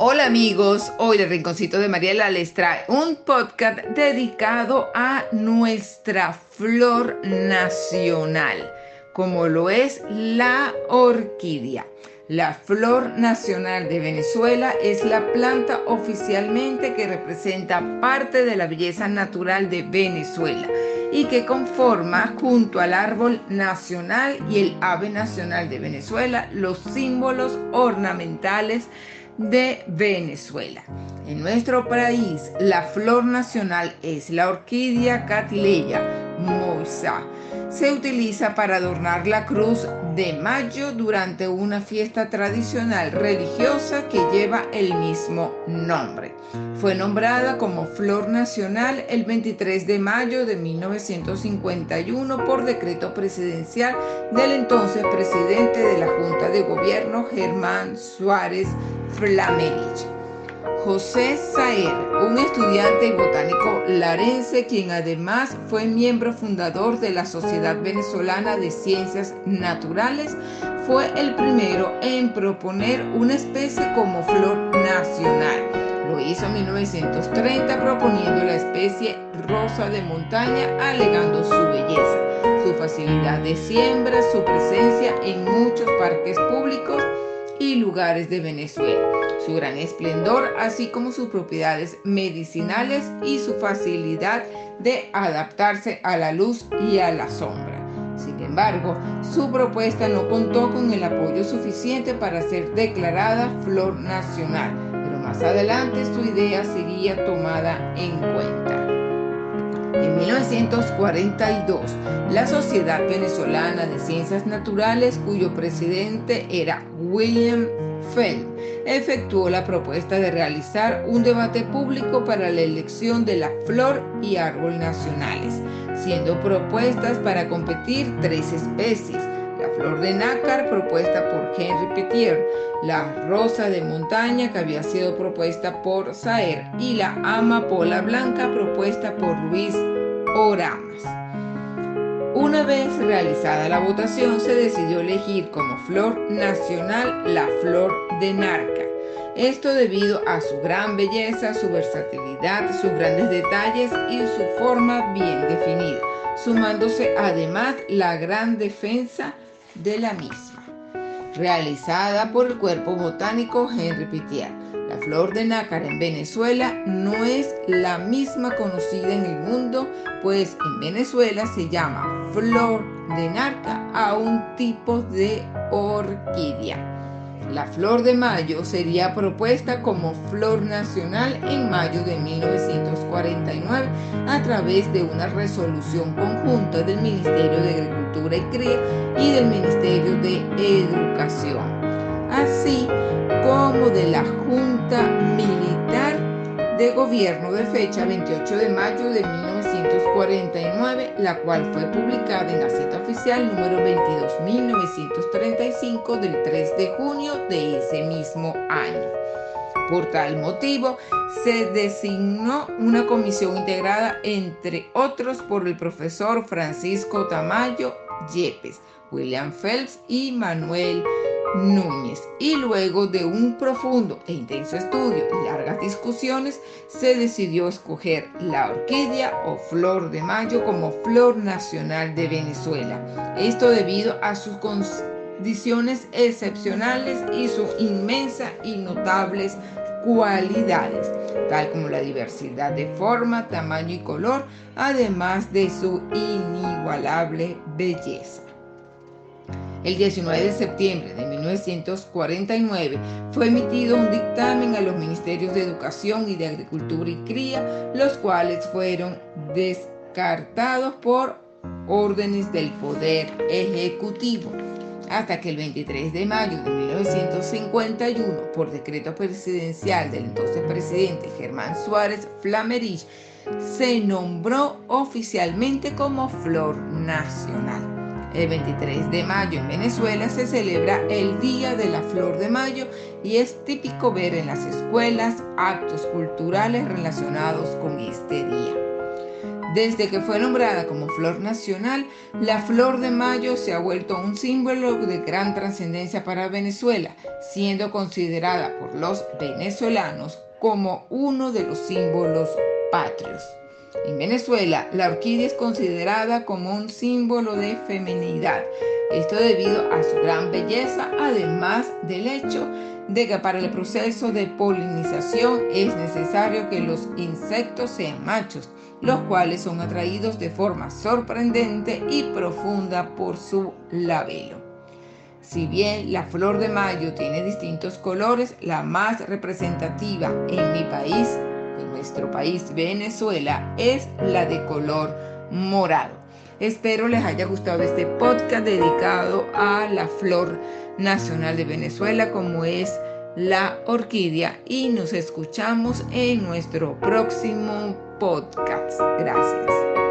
Hola amigos, hoy el Rinconcito de Mariela les trae un podcast dedicado a nuestra flor nacional, como lo es la orquídea. La flor nacional de Venezuela es la planta oficialmente que representa parte de la belleza natural de Venezuela y que conforma junto al árbol nacional y el ave nacional de Venezuela los símbolos ornamentales de Venezuela. En nuestro país, la flor nacional es la orquídea catileya moisa. Se utiliza para adornar la cruz de mayo durante una fiesta tradicional religiosa que lleva el mismo nombre. Fue nombrada como flor nacional el 23 de mayo de 1951 por decreto presidencial del entonces presidente de la Junta de Gobierno, Germán Suárez Flamerich. José Saer, un estudiante botánico larense, quien además fue miembro fundador de la Sociedad Venezolana de Ciencias Naturales, fue el primero en proponer una especie como flor nacional. Lo hizo en 1930 proponiendo la especie rosa de montaña, alegando su belleza, su facilidad de siembra, su presencia en muchos parques públicos y lugares de Venezuela, su gran esplendor, así como sus propiedades medicinales y su facilidad de adaptarse a la luz y a la sombra. Sin embargo, su propuesta no contó con el apoyo suficiente para ser declarada flor nacional, pero más adelante su idea sería tomada en cuenta. En 1942, la Sociedad Venezolana de Ciencias Naturales, cuyo presidente era William Feld, efectuó la propuesta de realizar un debate público para la elección de la flor y árbol nacionales, siendo propuestas para competir tres especies, flor de nácar propuesta por Henry Petier, la rosa de montaña que había sido propuesta por Saer y la amapola blanca propuesta por Luis Oramas. Una vez realizada la votación se decidió elegir como flor nacional la flor de narca. Esto debido a su gran belleza, su versatilidad, sus grandes detalles y su forma bien definida, sumándose además la gran defensa de la misma, realizada por el cuerpo botánico Henry Pitier. La flor de nácar en Venezuela no es la misma conocida en el mundo, pues en Venezuela se llama flor de narca a un tipo de orquídea. La flor de mayo sería propuesta como flor nacional en mayo de 1949 a través de una resolución conjunta del Ministerio de Agricultura y Cría y del Ministerio de Educación, así como de la Junta Militar de Gobierno de fecha 28 de mayo de 1949, la cual fue publicada en Gaceta Oficial número 22.935 del 3 de junio de ese mismo año. Por tal motivo, se designó una comisión integrada, entre otros, por el profesor Francisco Tamayo Yepes, William Phelps y Manuel Núñez. Y luego de un profundo e intenso estudio y largas discusiones, se decidió escoger la orquídea o flor de mayo como flor nacional de Venezuela. Esto debido a sus condiciones excepcionales y sus inmensas y notables cualidades, tal como la diversidad de forma, tamaño y color, además de su inigualable belleza. El 19 de septiembre de 1949 fue emitido un dictamen a los ministerios de Educación y de Agricultura y Cría, los cuales fueron descartados por órdenes del Poder Ejecutivo hasta que el 23 de mayo de 1951, por decreto presidencial del entonces presidente Germán Suárez Flamerich, se nombró oficialmente como Flor Nacional. El 23 de mayo en Venezuela se celebra el Día de la Flor de Mayo y es típico ver en las escuelas actos culturales relacionados con este día. Desde que fue nombrada como flor nacional, la flor de mayo se ha vuelto un símbolo de gran trascendencia para Venezuela, siendo considerada por los venezolanos como uno de los símbolos patrios. En Venezuela, la orquídea es considerada como un símbolo de feminidad. Esto debido a su gran belleza, además del hecho de que para el proceso de polinización es necesario que los insectos sean machos, los cuales son atraídos de forma sorprendente y profunda por su labelo. Si bien la flor de mayo tiene distintos colores, la más representativa en mi país, en nuestro país Venezuela, es la de color morado. Espero les haya gustado este podcast dedicado a la flor nacional de Venezuela como es la orquídea y nos escuchamos en nuestro próximo podcast. Gracias.